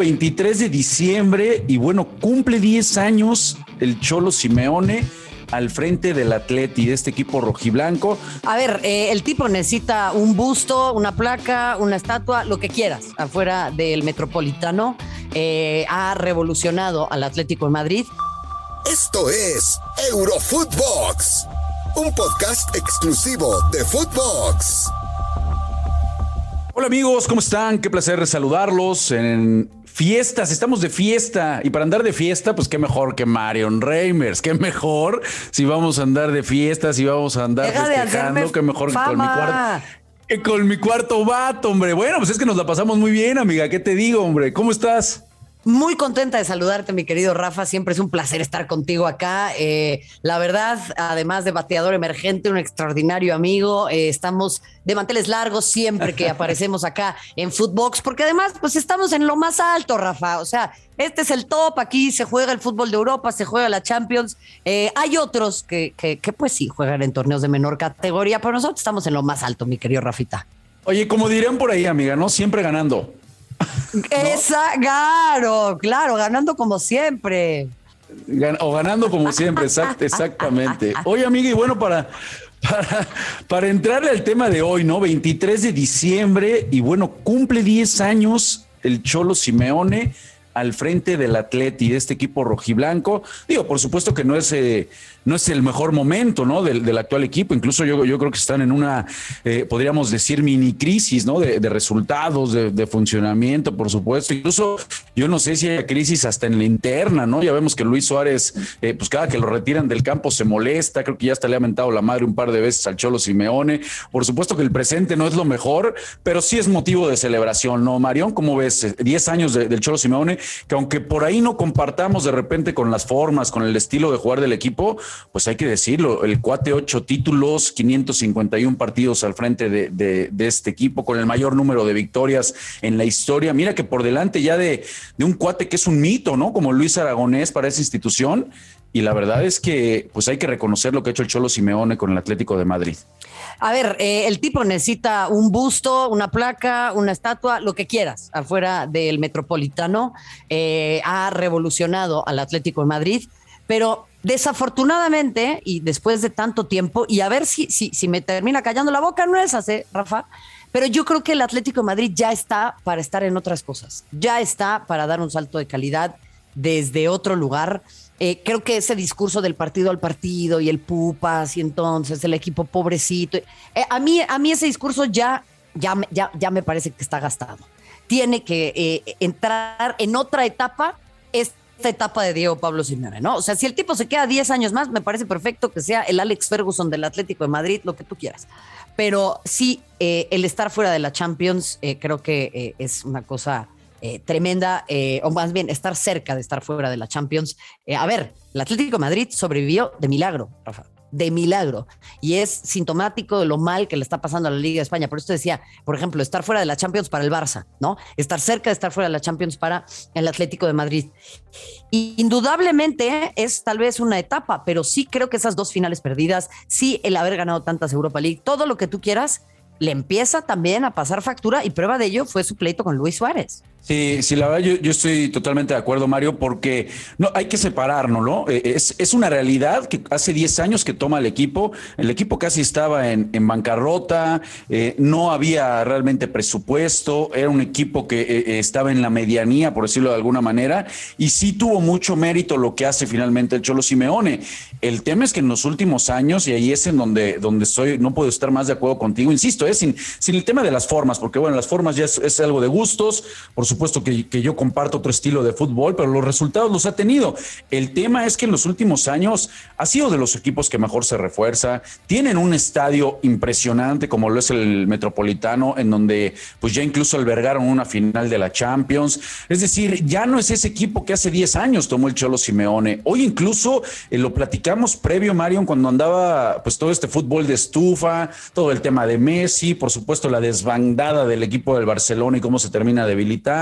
23 de diciembre y bueno, cumple 10 años el Cholo Simeone al frente del Atleti, de este equipo rojiblanco. A ver, eh, el tipo necesita un busto, una placa, una estatua, lo que quieras, afuera del Metropolitano. Eh, ha revolucionado al Atlético de Madrid. Esto es Eurofootbox, un podcast exclusivo de Footbox. Hola amigos, ¿cómo están? Qué placer saludarlos en fiestas, estamos de fiesta y para andar de fiesta, pues qué mejor que Marion Reimers, qué mejor si vamos a andar de fiesta, si vamos a andar festejando, qué mejor que con mi cuarto. con mi cuarto vato, hombre. Bueno, pues es que nos la pasamos muy bien, amiga. ¿Qué te digo, hombre? ¿Cómo estás? Muy contenta de saludarte, mi querido Rafa. Siempre es un placer estar contigo acá. Eh, la verdad, además de bateador emergente, un extraordinario amigo. Eh, estamos de manteles largos siempre que aparecemos acá en Footbox, porque además, pues estamos en lo más alto, Rafa. O sea, este es el top. Aquí se juega el fútbol de Europa, se juega la Champions. Eh, hay otros que, que, que, pues sí, juegan en torneos de menor categoría, pero nosotros estamos en lo más alto, mi querido Rafita. Oye, como dirán por ahí, amiga, ¿no? Siempre ganando. Esa, claro, claro, ganando como siempre. O ganando como siempre, exactamente. Oye, amiga, y bueno, para, para, para entrarle al tema de hoy, ¿no? 23 de diciembre, y bueno, cumple 10 años el Cholo Simeone al frente del Atleti, de este equipo rojiblanco. Digo, por supuesto que no es eh, no es el mejor momento ¿no? del, actual equipo. Incluso yo, yo, creo que están en una, eh, podríamos decir, mini crisis ¿no? de, de resultados, de, funcionamiento, por supuesto. Incluso yo no sé si hay crisis hasta en la interna, ¿no? Ya vemos que Luis Suárez, eh, pues cada que lo retiran del campo se molesta. Creo que ya hasta le ha mentado la madre un par de veces al Cholo Simeone. Por supuesto que el presente no es lo mejor, pero sí es motivo de celebración, ¿no, Marión? ¿Cómo ves? 10 años de, del Cholo Simeone, que aunque por ahí no compartamos de repente con las formas, con el estilo de jugar del equipo, pues hay que decirlo, el cuate ocho títulos, 551 partidos al frente de, de, este equipo, con el mayor número de victorias en la historia. Mira que por delante ya de, de un cuate que es un mito, ¿no? Como Luis Aragonés para esa institución. Y la verdad es que pues hay que reconocer lo que ha hecho el Cholo Simeone con el Atlético de Madrid. A ver, eh, el tipo necesita un busto, una placa, una estatua, lo que quieras, afuera del Metropolitano. Eh, ha revolucionado al Atlético de Madrid, pero desafortunadamente, y después de tanto tiempo, y a ver si, si, si me termina callando la boca, no es así, Rafa, pero yo creo que el Atlético de Madrid ya está para estar en otras cosas, ya está para dar un salto de calidad desde otro lugar. Eh, creo que ese discurso del partido al partido y el pupas y entonces el equipo pobrecito, eh, a, mí, a mí ese discurso ya, ya, ya, me parece que está gastado. Tiene que eh, entrar en otra etapa. Es esta etapa de Diego Pablo Simeone, ¿no? O sea, si el tipo se queda 10 años más, me parece perfecto que sea el Alex Ferguson del Atlético de Madrid, lo que tú quieras. Pero sí, el estar fuera de la Champions creo que es una cosa eh, tremenda, o más bien estar cerca de estar fuera de la Champions. a ver, el Atlético de Madrid sobrevivió de milagro, Rafa de milagro y es sintomático de lo mal que le está pasando a la Liga de España. Por eso decía, por ejemplo, estar fuera de la Champions para el Barça, ¿no? Estar cerca de estar fuera de la Champions para el Atlético de Madrid. Indudablemente es tal vez una etapa, pero sí creo que esas dos finales perdidas, sí el haber ganado tantas Europa League, todo lo que tú quieras, le empieza también a pasar factura y prueba de ello fue su pleito con Luis Suárez. Sí, sí, la verdad yo, estoy totalmente de acuerdo, Mario, porque no hay que separarnos, ¿no? Es, es una realidad que hace 10 años que toma el equipo, el equipo casi estaba en, en bancarrota, eh, no había realmente presupuesto, era un equipo que eh, estaba en la medianía, por decirlo de alguna manera, y sí tuvo mucho mérito lo que hace finalmente el Cholo Simeone. El tema es que en los últimos años, y ahí es en donde, donde soy, no puedo estar más de acuerdo contigo, insisto, es sin, sin el tema de las formas, porque bueno, las formas ya es, es algo de gustos, por supuesto que, yo comparto otro estilo de fútbol, pero los resultados los ha tenido. El tema es que en los últimos años ha sido de los equipos que mejor se refuerza, tienen un estadio impresionante como lo es el Metropolitano, en donde pues ya incluso albergaron una final de la Champions. Es decir, ya no es ese equipo que hace 10 años tomó el Cholo Simeone. Hoy incluso eh, lo platicamos previo, Marion, cuando andaba pues todo este fútbol de estufa, todo el tema de Messi, por supuesto la desbandada del equipo del Barcelona y cómo se termina debilitando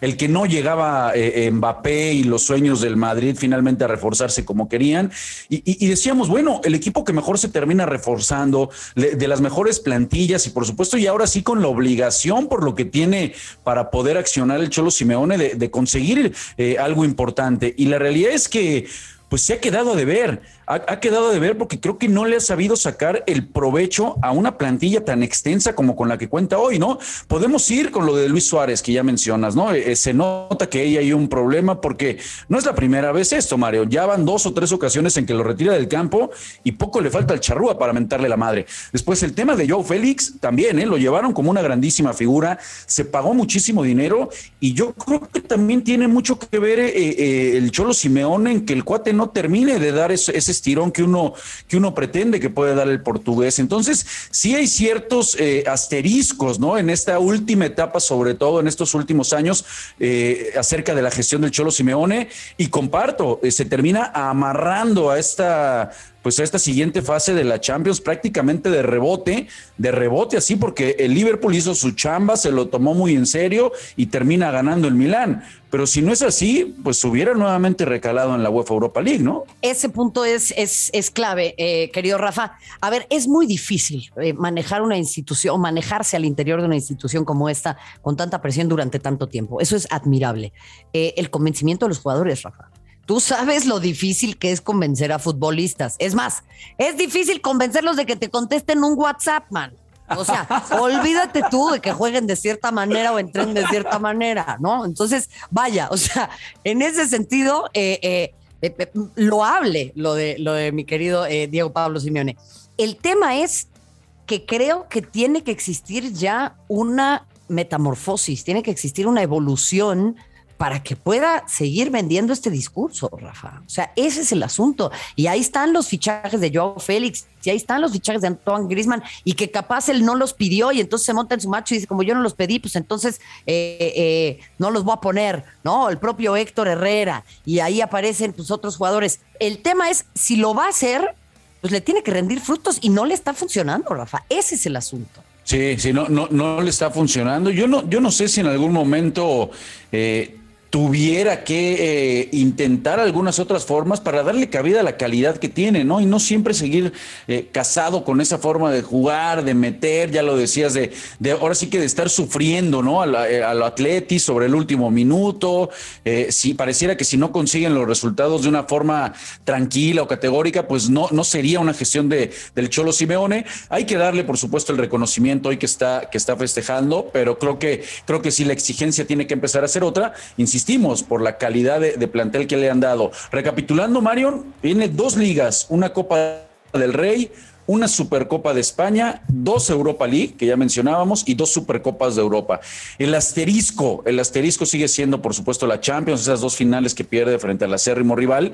el que no llegaba eh, Mbappé y los sueños del Madrid finalmente a reforzarse como querían. Y, decíamos, bueno, el equipo que mejor se termina reforzando, de las mejores plantillas y por supuesto, y ahora sí con la obligación por lo que tiene para poder accionar el Cholo Simeone de, conseguir eh, algo importante. Y la realidad es que pues se ha quedado de ver ha, quedado de ver porque creo que no le ha sabido sacar el provecho a una plantilla tan extensa como con la que cuenta hoy, ¿no? Podemos ir con lo de Luis Suárez que ya mencionas, ¿no? Eh, se nota que ahí hay un problema porque no es la primera vez esto, Mario. Ya van dos o tres ocasiones en que lo retira del campo y poco le falta al charrúa para mentarle la madre. Después el tema de Joe Félix también, ¿eh? Lo llevaron como una grandísima figura, se pagó muchísimo dinero y yo creo que también tiene mucho que ver eh, eh, el Cholo Simeone en que el cuate no termine de dar ese estirón que uno, que uno pretende que puede dar el portugués. Entonces, sí hay ciertos eh, asteriscos, ¿no? En esta última etapa, sobre todo en estos últimos años, eh, acerca de la gestión del Cholo Simeone, y comparto, eh, se termina amarrando a esta pues a esta siguiente fase de la Champions prácticamente de rebote, de rebote así, porque el Liverpool hizo su chamba, se lo tomó muy en serio y termina ganando el Milán. Pero si no es así, pues hubiera nuevamente recalado en la UEFA Europa League, ¿no? Ese punto es, es, es clave, eh, querido Rafa. A ver, es muy difícil eh, manejar una institución, manejarse al interior de una institución como esta con tanta presión durante tanto tiempo. Eso es admirable. Eh, el convencimiento de los jugadores, Rafa. Tú sabes lo difícil que es convencer a futbolistas. Es más, es difícil convencerlos de que te contesten un WhatsApp, man. O sea, olvídate tú de que jueguen de cierta manera o entren de cierta manera, ¿no? Entonces, vaya, o sea, en ese sentido, eh, eh, eh, lo hable lo de, lo de mi querido Diego Pablo Simeone. El tema es que creo que tiene que existir ya una metamorfosis, tiene que existir una evolución para que pueda seguir vendiendo este discurso, Rafa. O sea, ese es el asunto. Y ahí están los fichajes de Joao Félix, y ahí están los fichajes de Antoine Grisman, y que capaz él no los pidió y entonces se monta en su macho y dice, como yo no los pedí, pues entonces eh, eh, no los voy a poner, ¿no? El propio Héctor Herrera, y ahí aparecen pues otros jugadores. El tema es, si lo va a hacer, pues le tiene que rendir frutos y no le está funcionando, Rafa. Ese es el asunto. Sí, sí, no, no, no le está funcionando. Yo no, yo no sé si en algún momento eh, tuviera que eh, intentar algunas otras formas para darle cabida a la calidad que tiene, ¿no? Y no siempre seguir eh, casado con esa forma de jugar, de meter, ya lo decías, de, de ahora sí que de estar sufriendo, ¿no? A, la, eh, lo atleti sobre el último minuto. si pareciera que si no consiguen los resultados de una forma tranquila o categórica, pues no, no sería una gestión de, del Cholo Simeone. Hay que darle, por supuesto, el reconocimiento hoy que está, que está festejando, pero creo que, creo que sí la exigencia tiene que empezar a ser otra. Insisto, insistimos, por la calidad de, plantel que le han dado. Recapitulando, Marion, tiene dos ligas, una Copa del Rey, una Supercopa de España, dos Europa League, que ya mencionábamos, y dos Supercopas de Europa. El asterisco, el asterisco sigue siendo, por supuesto, la Champions, esas dos finales que pierde frente al acérrimo rival.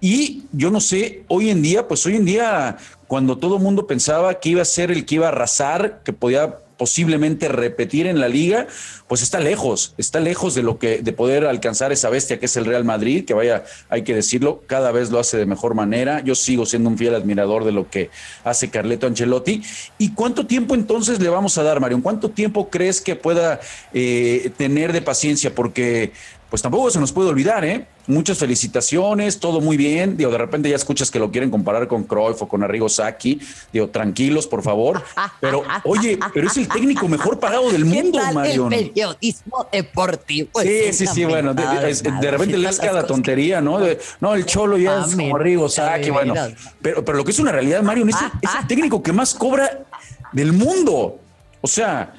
Y yo no sé, hoy en día, pues hoy en día, cuando todo mundo pensaba que iba a ser el que iba a arrasar, que podía posiblemente repetir en la liga, pues está lejos, está lejos de lo que de poder alcanzar esa bestia que es el Real Madrid, que vaya, hay que decirlo, cada vez lo hace de mejor manera. Yo sigo siendo un fiel admirador de lo que hace Carleto Ancelotti. ¿Y cuánto tiempo entonces le vamos a dar, Mario? ¿Cuánto tiempo crees que pueda eh, tener de paciencia? Porque pues tampoco se nos puede olvidar, ¿eh? Muchas felicitaciones, todo muy bien. Digo, de repente ya escuchas que lo quieren comparar con Cruyff o con Arrigo Saki. Digo, tranquilos, por favor. Pero, oye, pero es el técnico mejor pagado del mundo, Marion. El periodismo deportivo. Sí, sí, sí, bueno, de, repente lees cada tontería, ¿no? no, el Cholo ya es como Arrigo Saki, bueno. Pero, pero lo que es una realidad, Marion, es el técnico que más cobra del mundo. O sea,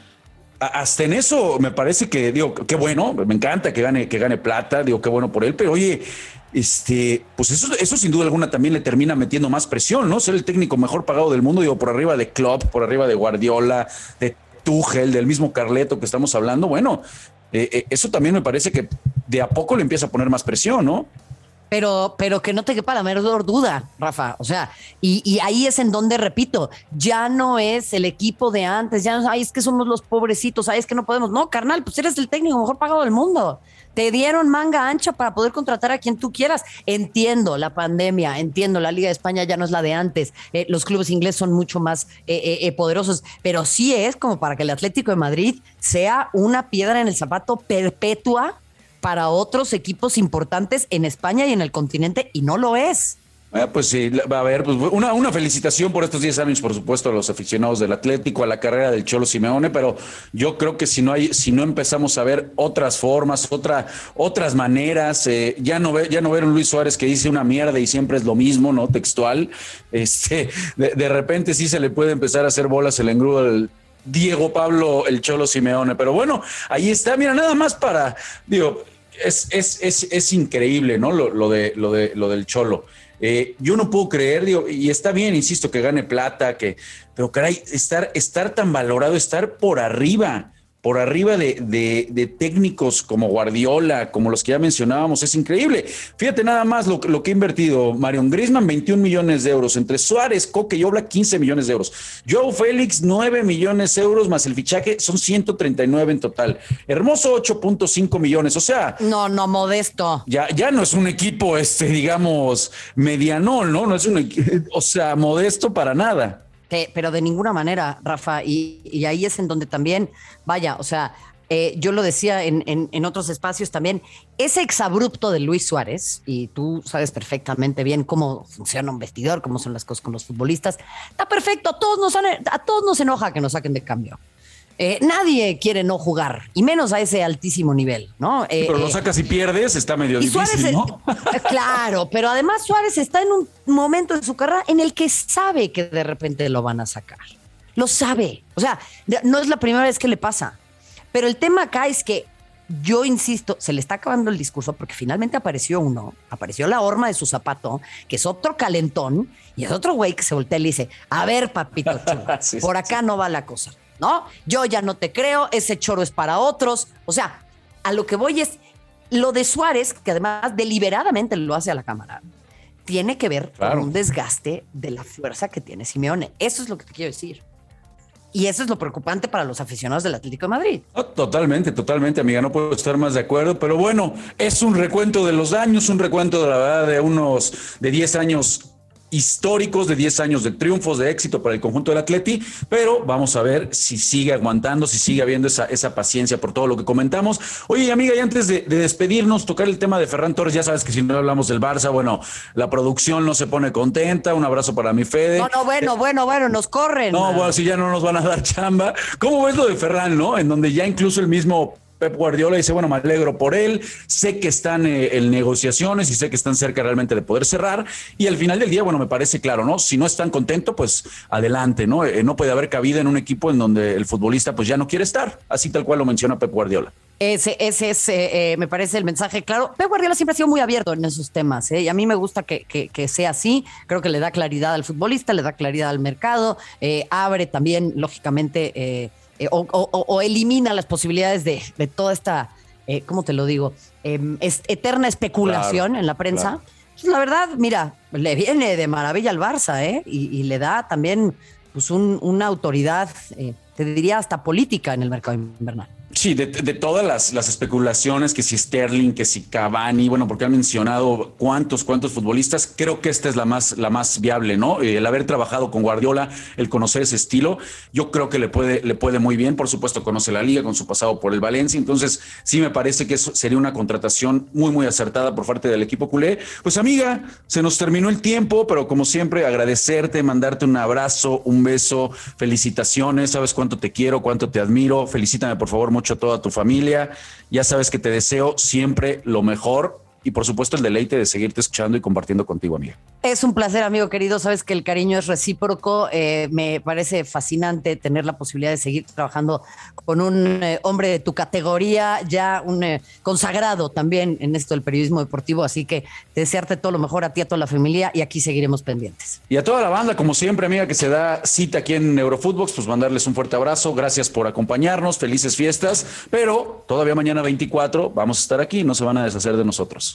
hasta en eso me parece que, digo, qué bueno, me encanta que gane, que gane plata, digo, qué bueno por él, pero oye, este, pues eso, eso sin duda alguna también le termina metiendo más presión, ¿no? Ser el técnico mejor pagado del mundo, digo, por arriba de Klopp, por arriba de Guardiola, de Tuchel, del mismo Carleto que estamos hablando, bueno, eh, eh, eso también me parece que de a poco le empieza a poner más presión, ¿no? Pero, pero que no te quepa la menor duda, Rafa. O sea, y, ahí es en donde, repito, ya no es el equipo de antes, ya no, ay, es que somos los pobrecitos, ay, es que no podemos. No, carnal, pues eres el técnico mejor pagado del mundo. Te dieron manga ancha para poder contratar a quien tú quieras. Entiendo la pandemia, entiendo, la Liga de España ya no es la de antes, eh, los clubes ingleses son mucho más eh, eh, poderosos, pero sí es como para que el Atlético de Madrid sea una piedra en el zapato perpetua para otros equipos importantes en España y en el continente, y no lo es. Ah, pues sí, va a haber pues, una, una, felicitación por estos 10 años, por supuesto, a los aficionados del Atlético, a la carrera del Cholo Simeone, pero yo creo que si no hay, si no empezamos a ver otras formas, otra, otras maneras, eh, ya no ve, ya no ver un Luis Suárez que dice una mierda y siempre es lo mismo, ¿no? Textual. Este, de, de repente sí se le puede empezar a hacer bolas el engrudo del Diego Pablo, el Cholo Simeone. Pero bueno, ahí está. Mira, nada más para, digo, es, es, es, es increíble, ¿no? Lo, lo, de, lo, de, lo del Cholo. Eh, yo no puedo creer, digo, y está bien, insisto, que gane plata, que, pero caray, estar, estar tan valorado, estar por arriba por arriba de, de, técnicos como Guardiola, como los que ya mencionábamos, es increíble. Fíjate nada más lo, lo que ha invertido Marion Grisman, 21 millones de euros, entre Suárez, Coque y Obla, 15 millones de euros. Joe Félix, 9 millones de euros, más el fichaje, son 139 en total. Hermoso, 8.5 millones, o sea... No, no, modesto. Ya, ya no es un equipo, este, digamos, medianón, ¿no? No es un, o sea, modesto para nada pero de ninguna manera, Rafa, y, ahí es en donde también, vaya, o sea, eh, yo lo decía en, en, otros espacios también, ese exabrupto de Luis Suárez, y tú sabes perfectamente bien cómo funciona un vestidor, cómo son las cosas con los futbolistas, está perfecto, a todos nos, a todos nos enoja que nos saquen de cambio. Eh, nadie quiere no jugar, y menos a ese altísimo nivel, ¿no? Eh, pero lo eh, sacas y pierdes, está medio difícil, ¿no? claro, pero además Suárez está en un momento de su carrera en el que sabe que de repente lo van a sacar. Lo sabe. O sea, no es la primera vez que le pasa. Pero el tema acá es que yo insisto, se le está acabando el discurso porque finalmente apareció uno, apareció la horma de su zapato, que es otro calentón, y es otro güey que se voltea y le dice, a ver, papito por acá no va la cosa. ¿No? Yo ya no te creo, ese choro es para otros. O sea, a lo que voy es lo de Suárez, que además deliberadamente lo hace a la Cámara, tiene que ver con un desgaste de la fuerza que tiene Simeone. Eso es lo que te quiero decir. Y eso es lo preocupante para los aficionados del Atlético de Madrid. totalmente, totalmente, amiga. No puedo estar más de acuerdo, pero bueno, es un recuento de los años, un recuento de la verdad de unos de 10 años históricos de 10 años de triunfos, de éxito para el conjunto del Atleti, pero vamos a ver si sigue aguantando, si sigue habiendo esa, esa paciencia por todo lo que comentamos. Oye, amiga, y antes de, despedirnos, tocar el tema de Ferran Torres, ya sabes que si no hablamos del Barça, bueno, la producción no se pone contenta, un abrazo para mi Fede. No, no, bueno, eh, bueno, bueno, nos corren. No, bueno, si ya no nos van a dar chamba. ¿Cómo ves lo de Ferran, no? En donde ya incluso el mismo Pep Guardiola dice, bueno, me alegro por él, sé que están eh, en negociaciones y sé que están cerca realmente de poder cerrar y al final del día, bueno, me parece claro, ¿no? Si no están contentos, pues adelante, ¿no? Eh, no puede haber cabida en un equipo en donde el futbolista pues ya no quiere estar, así tal cual lo menciona Pep Guardiola. Ese, ese es, eh, me parece, el mensaje claro. Pep Guardiola siempre ha sido muy abierto en esos temas, y a mí me gusta que, que, sea así. Creo que le da claridad al futbolista, le da claridad al mercado, abre también, lógicamente, eh, o, elimina las posibilidades de, toda esta, eh, ¿cómo te lo digo? Em, eterna especulación en la prensa. Pues, la verdad, mira, le viene de maravilla al Barça, ¿eh? Y, le da también pues, una autoridad, eh, te diría hasta política en el mercado invernal. Sí, de, todas las, especulaciones, que si Sterling, que si Cavani, bueno, porque han mencionado cuántos, cuántos futbolistas, creo que esta es la más, la más viable, ¿no? Eh, el haber trabajado con Guardiola, el conocer ese estilo, yo creo que le puede, le puede muy bien, por supuesto conoce la liga con su pasado por el Valencia, entonces sí me parece que eso sería una contratación muy, muy acertada por parte del equipo culé. Pues amiga, se nos terminó el tiempo, pero como siempre agradecerte, mandarte un abrazo, un beso, felicitaciones, sabes cuánto te quiero, cuánto te admiro, felicítame por favor mucho a toda tu familia. Ya sabes que te deseo siempre lo mejor y por supuesto el deleite de seguirte escuchando y compartiendo contigo, amiga. Es un placer, amigo querido. Sabes que el cariño es recíproco. Eh, me parece fascinante tener la posibilidad de seguir trabajando con un eh, hombre de tu categoría, ya un eh, consagrado también en esto del periodismo deportivo. Así que desearte todo lo mejor a ti, a toda la familia y aquí seguiremos pendientes. Y a toda la banda, como siempre, amiga, que se da cita aquí en Eurofootbox, pues mandarles un fuerte abrazo. Gracias por acompañarnos. Felices fiestas. Pero todavía mañana 24 vamos a estar aquí. No se van a deshacer de nosotros.